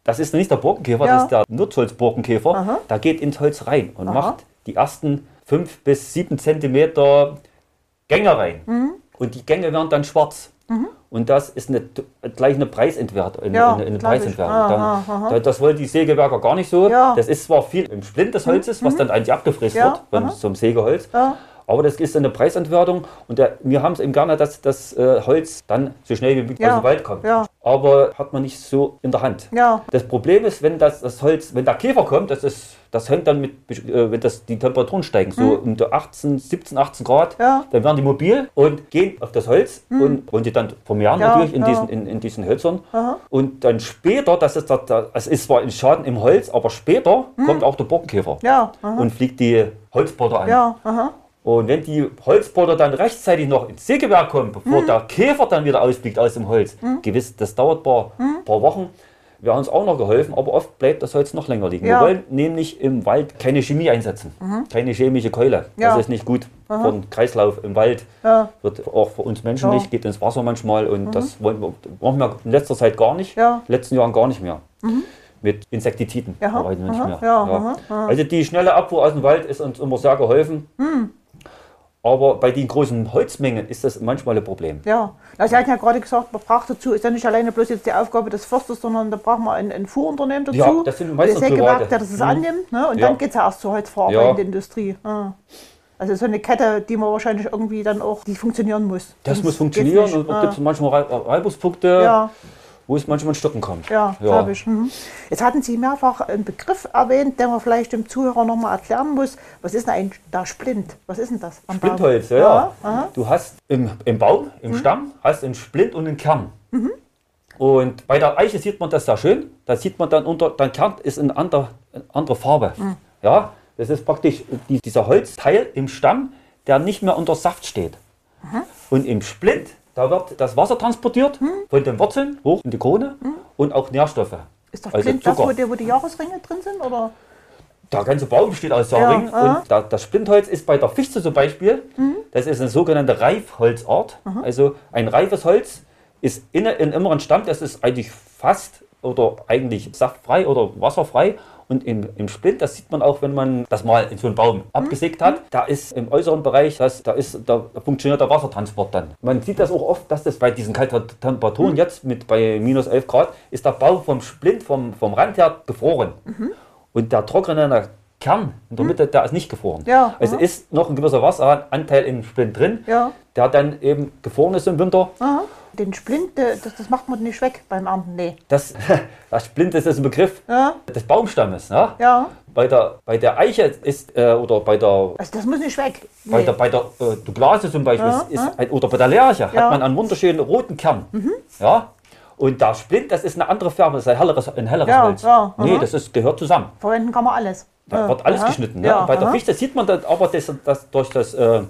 Das ist nicht der Borkenkäfer, Ja. das ist der Nutzholzborkenkäfer. Da geht ins Holz rein und macht die ersten fünf bis sieben Zentimeter Gänge rein. Mhm. Und die Gänge werden dann schwarz. Und das ist eine, gleich eine Preisentwertung. Eine, Ja, eine, eine. Preisentwertung. Aha, aha. da- das wollen die Sägewerker gar nicht so. Ja. Mhm. Das ist zwar viel im Splint des Holzes, was dann eigentlich abgefräst Ja, wird beim, zum Sägeholz. Ja. Aber das ist eine Preisentwertung und der, wir haben es eben gerne, dass das äh, Holz dann so schnell wie möglich Ja, aus dem Wald kommt. ja. Aber hat man nicht so in der Hand. Ja. Das Problem ist, wenn das, das Holz, wenn der Käfer kommt, das, ist, das hängt dann mit, äh, wenn das, die Temperaturen steigen, so um die 18, 17, 18 Grad. Ja. Dann werden die mobil und gehen auf das Holz und wollen die dann vermehren Ja, natürlich in, ja. diesen, in, in diesen Hölzern. Und dann später, das ist, der, es ist zwar ein Schaden im Holz, aber später kommt auch der Borkenkäfer aha. und fliegt die Holzbotter an. Ja, aha. Und wenn die Holzbotter dann rechtzeitig noch ins Sägewerk kommen, Mhm. bevor der Käfer dann wieder ausfliegt aus dem Holz, gewiss, das dauert ein paar, Mhm. paar Wochen, wäre uns auch noch geholfen, aber oft bleibt das Holz noch länger liegen. Ja. Wir wollen nämlich im Wald keine Chemie einsetzen, keine chemische Keule. Ja. Das ist nicht gut für den Kreislauf im Wald. Ja. Wird auch für uns Menschen Ja. nicht, geht ins Wasser manchmal und das wollen wir, machen wir in letzter Zeit gar nicht, Ja. in den letzten Jahren gar nicht mehr. Mit Insektiziden Ja. arbeiten wir nicht Aha. mehr. Ja, aha. Aha. Also die schnelle Abfuhr aus dem Wald ist uns immer sehr geholfen. Aber bei den großen Holzmengen ist das manchmal ein Problem. Ja, Na, Sie hatten ja gerade gesagt, man braucht dazu, ist ja nicht alleine bloß jetzt die Aufgabe des Försters, sondern da braucht man ein, ein Fuhrunternehmen dazu. Ja, das sind meistens das Sägewerk, der das Mhm. annimmt. Ne? Und Ja. dann geht es ja erst zur Holzverarbeitenden Ja. Industrie. Ah. Also so eine Kette, die man wahrscheinlich irgendwie dann auch, die funktionieren muss. Das Sonst muss funktionieren und da gibt es manchmal Rei- Reibungspunkte, Ja, wo es manchmal in Stocken kommt. ja, glaube ich. Mhm. Jetzt hatten Sie mehrfach einen Begriff erwähnt, den man vielleicht dem Zuhörer nochmal erklären muss. Was ist denn ein da Splint? Was ist denn das? am Baum? Splintholz, ja. ja. aha. Du hast im, im Baum, im Stamm, hast einen Splint und einen Kern. Und bei der Eiche sieht man das sehr schön. Da sieht man dann unter, der Kern ist eine andere, eine andere Farbe. Ja, das ist praktisch die, dieser Holzteil im Stamm, der nicht mehr unter Saft steht. Und im Splint, da wird das Wasser transportiert von den Wurzeln hoch in die Krone und auch Nährstoffe. Ist der Also das, wo die, wo die Jahresringe drin sind? Oder? Der ganze Baum besteht aus Saarring Ja, und da, das Splintholz ist bei der Fichte zum Beispiel, Mhm. das ist eine sogenannte Reifholzart. Also ein reifes Holz ist inne in inneren Stamm, das ist eigentlich fast oder eigentlich saftfrei oder wasserfrei. Und im, im Splint, das sieht man auch, wenn man das mal in so einen Baum abgesägt hat, da ist im äußeren Bereich, das, da, ist, da funktioniert der Wassertransport dann. Man sieht das auch oft, dass das bei diesen kalten Temperaturen jetzt mit bei minus 11 Grad, ist der Baum vom Splint, vom, vom Rand her gefroren. Und der trockene Kern in der Mitte, der ist nicht gefroren. Ja, also aha. ist noch ein gewisser Wasseranteil im Splint drin, Ja. der dann eben gefroren ist im Winter. Aha. Den Splint, das, das macht man nicht weg beim Ernten. Nee. Das, *laughs* das Splint ist ein Begriff Ja. des Baumstammes. Ja? Ja. Bei, der, bei der Eiche ist, äh, oder bei der, Also das muss nicht weg. bei Nee. der, bei der äh, Douglase zum Beispiel, Ja, ist ja. oder bei der Lerche. Mhm. hat man einen wunderschönen roten Kern. Ja? Und der Splint, das ist eine andere Farbe, das ist ein helleres, ein helleres Ja, Holz. ja, nee, aha. das ist, gehört zusammen. Verwenden kann man alles. Da Ja, wird alles aha. geschnitten. Ne? Ja, bei der aha. Fichte sieht man dann aber, dass, dass durch das, äh,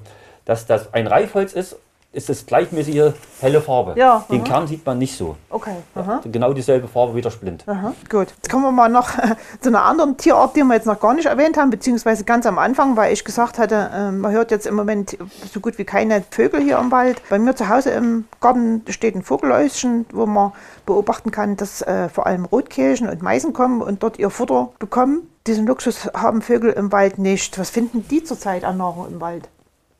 dass das ein Reifholz ist, ist es gleichmäßige helle Farbe. Ja, Den aha. Kern sieht man nicht so. Okay. Aha. Genau dieselbe Farbe wie der Splint. Aha, gut. Jetzt kommen wir mal noch *laughs* zu einer anderen Tierart, die wir jetzt noch gar nicht erwähnt haben, beziehungsweise ganz am Anfang, weil ich gesagt hatte, äh, man hört jetzt im Moment so gut wie keine Vögel hier im Wald. Bei mir zu Hause im Garten steht ein Vogelhäuschen, wo man beobachten kann, dass äh, vor allem Rotkehlchen und Meisen kommen und dort ihr Futter bekommen. Diesen Luxus haben Vögel im Wald nicht. Was finden die zurzeit an Nahrung im Wald?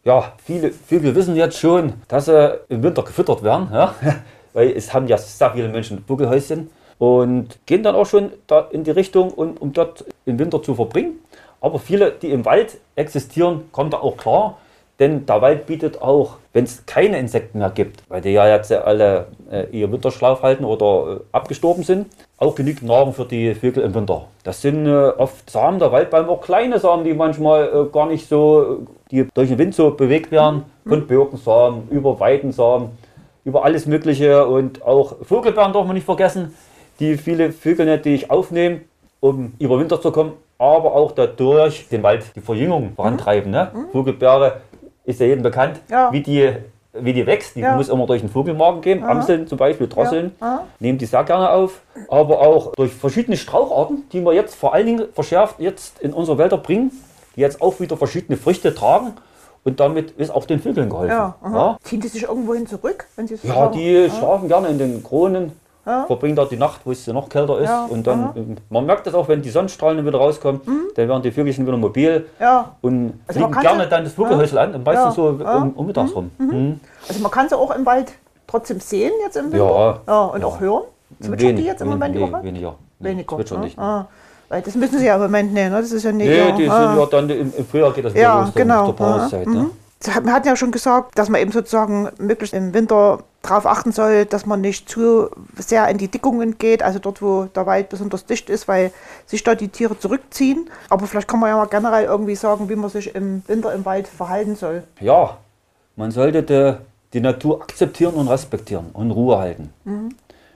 Ja, viele Vögel wissen jetzt schon, dass sie im Winter gefüttert werden. Ja? *laughs* Weil es haben ja sehr viele Menschen Vogelhäuschen und gehen dann auch schon da in die Richtung, um, um dort den Winter zu verbringen. Aber viele, die im Wald existieren, kommen da auch klar. Denn der Wald bietet auch, wenn es keine Insekten mehr gibt, weil die ja jetzt alle äh, ihr Winterschlaf halten oder äh, abgestorben sind, auch genügend Nahrung für die Vögel im Winter. Das sind äh, oft Samen der Waldbäume, auch kleine Samen, die manchmal äh, gar nicht so, äh, die durch den Wind so bewegt werden, von Birkensamen über Weidensamen, über alles Mögliche und auch Vogelbeeren darf man nicht vergessen, die viele Vögel natürlich aufnehmen, um über Winter zu kommen, aber auch dadurch den Wald die Verjüngung vorantreiben. Ne? Vogelbeere ist ja jedem bekannt, Ja. wie die wie die wächst. Die Ja. muss immer durch den Vogelmagen gehen. Amseln zum Beispiel, Drosseln. Ja. Nehmen die sehr gerne auf. Aber auch durch verschiedene Straucharten, die wir jetzt vor allen Dingen verschärft jetzt in unsere Wälder bringen, die jetzt auch wieder verschiedene Früchte tragen. Und damit ist auch den Vögeln geholfen. Ja. Ja. Ziehen die sich irgendwohin zurück, wenn sie so Ja, sagen? die schlafen gerne in den Kronen, Ja. verbringen dort die Nacht, wo es noch kälter ist. Ja, Und dann, ähm, man merkt das auch, wenn die Sonnenstrahlen wieder rauskommen, dann werden die Vögelchen wieder mobil Ja, und Also fliegen gerne sie- dann das Vogelhäusl an, und meistens Ja, so ja. um, um mittags rum. Mhm. also man kann sie auch im Wald trotzdem sehen jetzt im Winter. Ja. ja und Ja. auch hören. Zwitschern die jetzt im Moment nee? Weniger. Weniger. Zwitschern ne? nicht. Ah. Weil das müssen sie ja im Moment nicht, ne? Das ist ja nicht. Nee, ja, die ah. sind ja dann im, im Frühjahr geht das Ja, los, genau. zur Paarungszeit. Ne? mhm. Hat- Wir hatten ja schon gesagt, dass man eben sozusagen möglichst im Winter darauf achten soll, dass man nicht zu sehr in die Dickungen geht, also dort, wo der Wald besonders dicht ist, weil sich da die Tiere zurückziehen. Aber vielleicht kann man ja mal generell irgendwie sagen, wie man sich im Winter im Wald verhalten soll. Ja, man sollte die, die Natur akzeptieren und respektieren und Ruhe halten.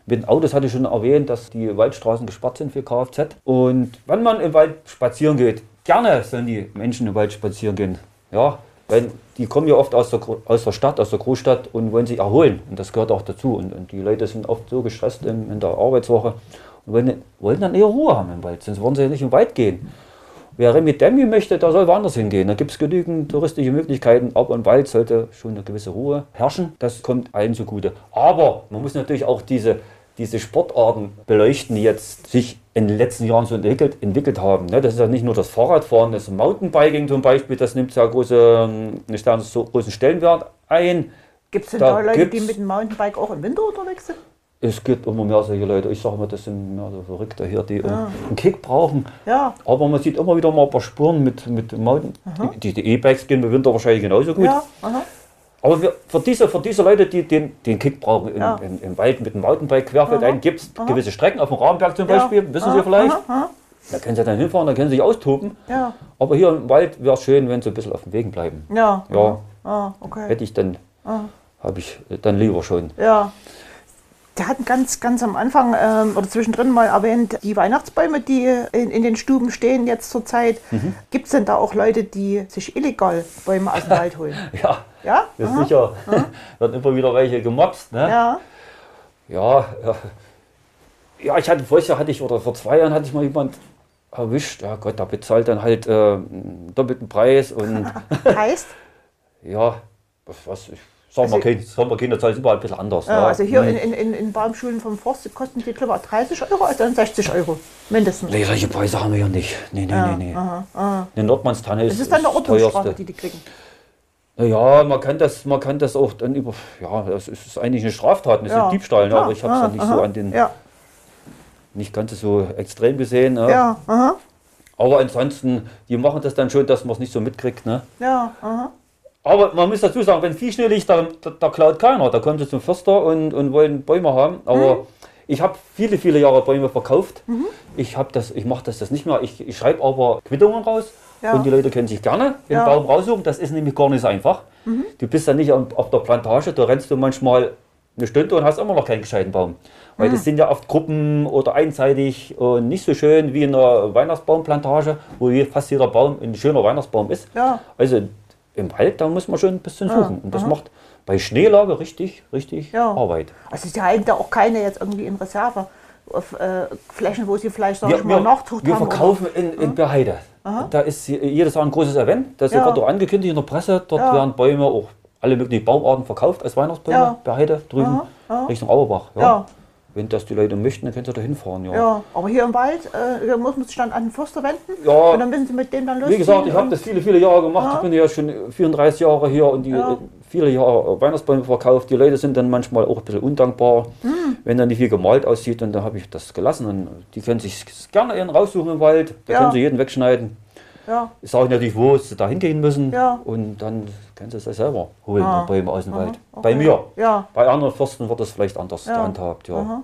Mit den Autos hatte ich schon erwähnt, dass die Waldstraßen gesperrt sind für Kfz. Und wenn man im Wald spazieren geht, gerne sollen die Menschen im Wald spazieren gehen. Ja, weil die kommen ja oft aus der, aus der Stadt, aus der Großstadt und wollen sich erholen. Und das gehört auch dazu. Und, und die Leute sind oft so gestresst in, in der Arbeitswoche und wollen, wollen dann eher Ruhe haben im Wald, sonst wollen sie ja nicht im Wald gehen. Wer Remi Demi möchte, der soll woanders hingehen. Da gibt es genügend touristische Möglichkeiten, aber im Wald sollte schon eine gewisse Ruhe herrschen. Das kommt allen zugute. Aber man muss natürlich auch diese, diese Sportarten beleuchten, die jetzt sich in den letzten Jahren so entwickelt, entwickelt haben. ne? Das ist ja nicht nur das Fahrradfahren, das Mountainbiking zum Beispiel, das nimmt ja große, einen großen Stellenwert ein. Gibt es denn Da da, Leute, die mit dem Mountainbike auch im Winter unterwegs sind? Es gibt immer mehr solche Leute, ich sage mal, das sind mehr so Verrückte hier, die äh, einen Kick brauchen. Ja. Aber man sieht immer wieder mal ein paar Spuren mit, mit Mountain. Die die E-Bikes gehen im Winter wahrscheinlich genauso gut. Ja. Aber wir, für, diese, für diese Leute, die den, den Kick brauchen im, Ja. im, im Wald mit dem Mountainbike querfeld ein, gibt es gewisse Strecken auf dem Rahmenberg zum Ja. Beispiel, wissen Sie vielleicht. aha. Da können Sie dann hinfahren, da können Sie sich austoben. Ja, Aber hier im Wald wäre es schön, wenn Sie ein bisschen auf dem Wegen bleiben. ja. Ja, Ah, okay. hätte ich dann, habe ich dann lieber schon. Ja. Der hat ganz, ganz am Anfang ähm, oder zwischendrin mal erwähnt, die Weihnachtsbäume, die in, in den Stuben stehen jetzt zur Zeit. Mhm. Gibt es denn da auch Leute, die sich illegal Bäume aus dem Wald holen? *laughs* Ja, Ja? ist sicher. *laughs* Wird immer wieder welche gemobst. Ne? Ja. Ja, ja. Ja, ich hatte vorher hatte ich, oder vor zwei Jahren hatte ich mal jemand erwischt. Ja Gott, der bezahlt dann halt äh, einen doppelten Preis und *laughs* Heißt, ja, was, was ich mal, Also- sag mal, Kinder zahlen überall ein bisschen anders. ja, ne? also hier Hm. in, in, in, Baumschulen vom Forst kosten die glaube ich 30 Euro, also dann 60 Euro mindestens. Nee, solche Preise haben wir ja nicht. Nee, nee, nee, nee. Aha, aha. Eine Nordmannstanne ist Das ist dann eine das Ordnungsstrafe, die die kriegen. Ja, man kann das, man kann das auch dann über, ja, das ist eigentlich eine Straftat, das Ja, ist Diebstahl, ne? aber ich habe es ja Aha, nicht so aha. an den, Ja, nicht ganz so extrem gesehen. Ne? ja, aha, Aber ansonsten, die machen das dann schon, dass man es nicht so mitkriegt. Ne? ja, aha. Aber man muss dazu sagen, wenn liegt, da, da, da klaut keiner. Da kommen sie zum Förster und, und wollen Bäume haben. Aber Mhm. ich habe viele, viele Jahre Bäume verkauft. Ich, hab das, ich mache das, das nicht mehr. Ich, ich schreibe aber Quittungen raus. Ja. Und die Leute können sich gerne den Ja. Mhm. Baum raussuchen. Das ist nämlich gar nicht so einfach. Du bist ja nicht auf, der Plantage, da rennst du manchmal eine Stunde und hast immer noch keinen gescheiten Baum. Weil Mhm. das sind ja oft Gruppen oder einseitig und nicht so schön wie in einer Weihnachtsbaumplantage, wo fast jeder Baum ein schöner Weihnachtsbaum ist. Ja. Also im Wald, da muss man schon ein bisschen suchen. Und das macht bei Schneelage richtig, richtig Ja. Arbeit. Also sie halten da auch keine jetzt irgendwie in Reserve auf äh, Flächen, wo sie vielleicht, sag Wir, ich mal, wir, Nachzucht wir haben. oder- verkaufen in, in Berheide. Da ist je- jedes Jahr ein großes Event. Das Ja. wird auch angekündigt in der Presse. Dort Ja. werden Bäume, auch alle möglichen Baumarten verkauft als Weihnachtsbäume. Ja. Berheide drüben Richtung Auerbach. Ja. Wenn das die Leute möchten, dann können sie da hinfahren. Ja. Ja, aber hier im Wald äh, muss man sich dann an den Förster wenden Ja. und dann müssen sie mit dem dann Wie losziehen. gesagt, ich habe das viele, viele Jahre gemacht. Ja. Ich bin ja schon 34 Jahre hier und die Ja. äh, viele Jahre Weihnachtsbäume verkauft. Die Leute sind dann manchmal auch ein bisschen undankbar, Hm. wenn dann nicht viel gemalt aussieht. Und dann habe ich das gelassen. Und die können sich gerne einen raussuchen im Wald. Da können sie jeden wegschneiden. Ja, Ich sage natürlich, wo sie da hingehen müssen. Ja. Und dann können sie es selber holen, Ah. die Bäume aus dem Wald. okay. Bei mir. Ja. Bei anderen Forsten wird das vielleicht anders Ja. gehandhabt. Ja. Aha.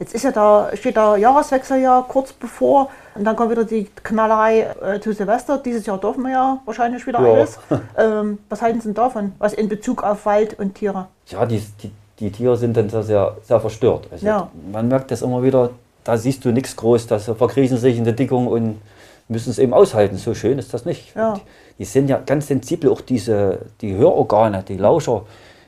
Jetzt ist ja da, steht der Jahreswechsel ja kurz bevor und dann kommt wieder die Knallerei äh, zu Silvester. Dieses Jahr dürfen wir ja wahrscheinlich wieder Ja. alles. *laughs* Ähm, was halten Sie denn davon? Was in Bezug auf Wald und Tiere? ja, die, die, die Tiere sind dann sehr, sehr, sehr verstört. Also Ja. Man merkt das immer wieder, da siehst du nichts groß, da verkriechen sich in der Dickung und müssen es eben aushalten. So schön ist das nicht. Ja. Die, sind ja ganz sensibel, auch diese, die Hörorgane, die Lauscher,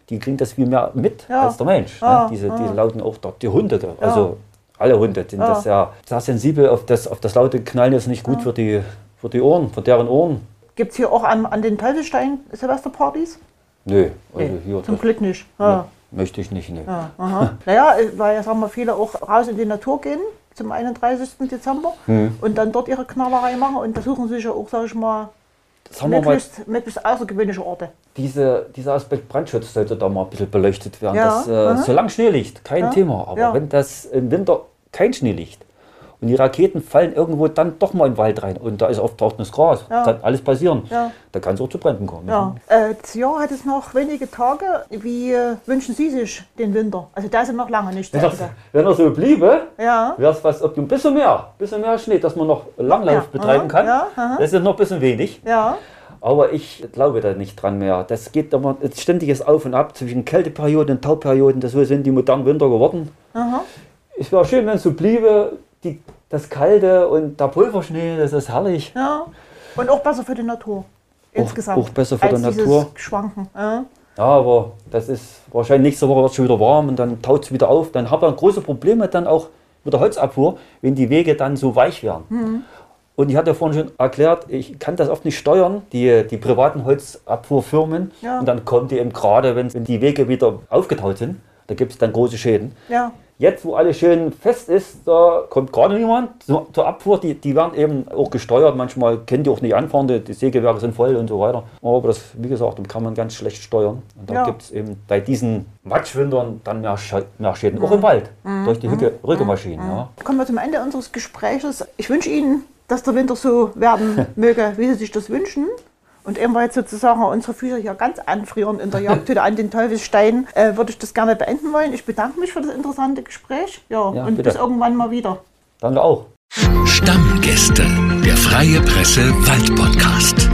die kriegen das viel mehr mit Ja. als der Mensch. Ja, Ne? Diese, ja. Die lauten auch dort, die Hunde, also alle Hunde sind das ja sehr sensibel auf das, auf das laute Knallen ist nicht gut für, die, für die Ohren, für deren Ohren. Gibt es hier auch an, an den Teufelsstein Silvesterpartys? Nö, also Nee, hier zum Glück nicht. Möchte ich nicht. Nee. Ja, aha. naja, weil ja sagen wir, viele auch raus in die Natur gehen zum 31. Dezember Hm. und dann dort ihre Knallerei machen und da suchen sie sich ja auch, sag ich mal, wir mal, möglichst, möglichst außergewöhnliche Orte. diese, dieser Aspekt Brandschutz sollte da mal ein bisschen beleuchtet werden. Ja, Das, äh, aha. solange Schnee liegt, kein Ja, Thema. Aber ja. wenn das im Winter kein Schnee liegt und die Raketen fallen irgendwo dann doch mal in den Wald rein und da ist oft trockenes Gras, Ja. kann alles passieren. Ja. Da kann es auch zu Bränden kommen. Ja. Äh, das Jahr hat es noch wenige Tage. Wie äh, wünschen Sie sich den Winter? Also da ist ja noch lange nicht Wenn, das, Ende. wenn er so bliebe, Ja. wäre es was, ob ein bisschen mehr, bisschen mehr Schnee, dass man noch Langlauf betreiben kann. das ist noch ein bisschen wenig. Ja. Aber ich glaube da nicht dran mehr. Das geht immer ständiges Auf und Ab zwischen Kälteperioden und Tauperioden. Das so sind die modernen Winter geworden. Aha. Es wäre schön, wenn es so bliebe. Die, das Kalte und der Pulverschnee, das ist herrlich. ja. Und auch besser für die Natur. Insgesamt. auch besser für als die Natur. Schwanken. Ja. Ja, aber das ist wahrscheinlich nächste Woche wird schon wieder warm und dann taut es wieder auf. Dann haben wir große Probleme dann auch mit der Holzabfuhr, wenn die Wege dann so weich werden. Mhm. Und ich hatte ja vorhin schon erklärt, ich kann das oft nicht steuern, die, die privaten Holzabfuhrfirmen. Ja. Und dann kommen die eben gerade, wenn, wenn die Wege wieder aufgetaut sind, da gibt es dann große Schäden. ja. Jetzt, wo alles schön fest ist, da kommt gerade niemand zur, zur Abfuhr. Die, die werden eben auch gesteuert. Manchmal können die auch nicht anfahren, die, die Sägewerke sind voll und so weiter. Aber das, wie gesagt, dann kann man ganz schlecht steuern. Und da Ja. gibt es eben bei diesen Matschwindern dann mehr, Sche- mehr Schäden, auch im Wald, durch die Hücke, Rückemaschinen. Ja. Kommen wir zum Ende unseres Gespräches. Ich wünsche Ihnen, dass der Winter so werden *laughs* möge, wie Sie sich das wünschen. Und eben weil jetzt sozusagen unsere Füße hier ganz anfrieren in der Jagdhütte an den Teufelsstein, äh, würde ich das gerne beenden wollen. Ich bedanke mich für das interessante Gespräch. Ja, Ja, und bitte. bis irgendwann mal wieder. Danke auch. Stammgäste, der Freie Presse Waldpodcast.